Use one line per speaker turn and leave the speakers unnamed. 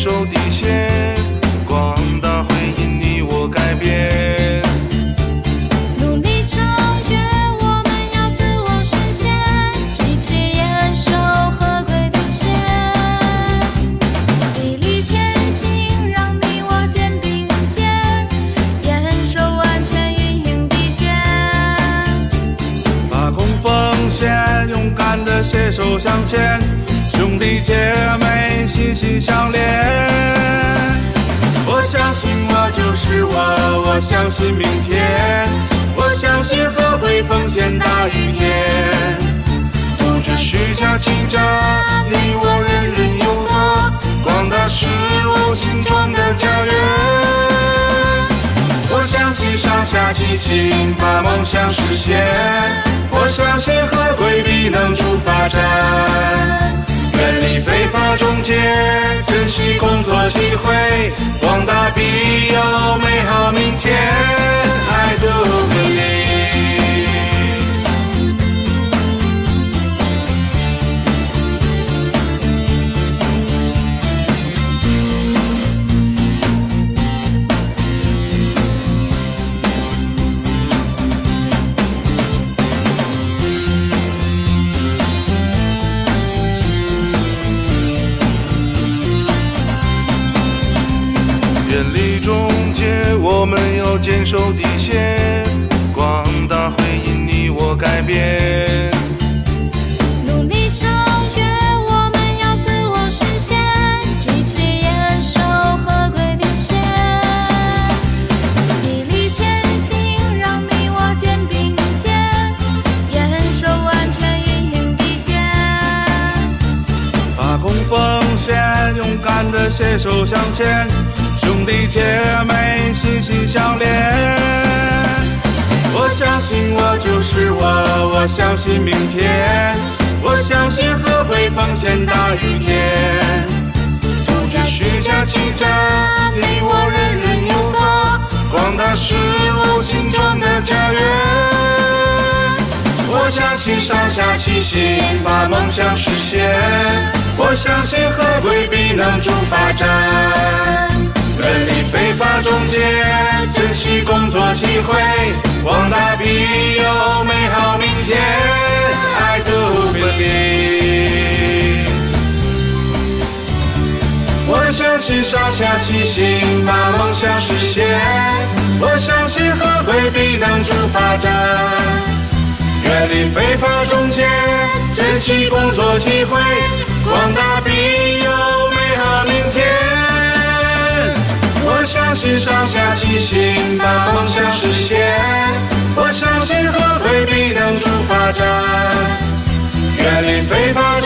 守底线，广大会因你我改变。
努力超越，我们要自我实现，一起严守合规底线。砥砺前行，让你我肩并肩，严守安全运营底线。
把控风险，勇敢的携手向前，兄弟姐妹心心相连。我相信我就是我，我相信明天，我相信合规奉献大于天。杜绝虚假欺诈，你我人人有责，广大是我心中的家园。我相信上下齐心，把梦想实现。我相信合规必能助发，中介，珍惜工作机会，广大必有美远离中介，我们要坚守底线，广大会因你我改变。
努力超越，我们要自我实现，一起严守合规底线。砥砺前行，让你我肩并肩，严守安全运营底线。
把控风险，勇敢的携手向前，兄弟姐妹心心相连。我相信我就是我，我相信明天，我相信合规风险大雨天。杜绝虚假欺诈，你我人人有责，广大是我心中的家园。我相信上下齐心，把梦想实现。我相信合规必能助发展，远离非法中介，珍惜工作机会，广大必有美好明天。I do believe。我相信上下齐心，把梦想实现。我相信合规必能助发展。远离非法中介，珍惜工作机会，广大必心上下齐心，把梦想实现。我相信和规必能助发展，远离非法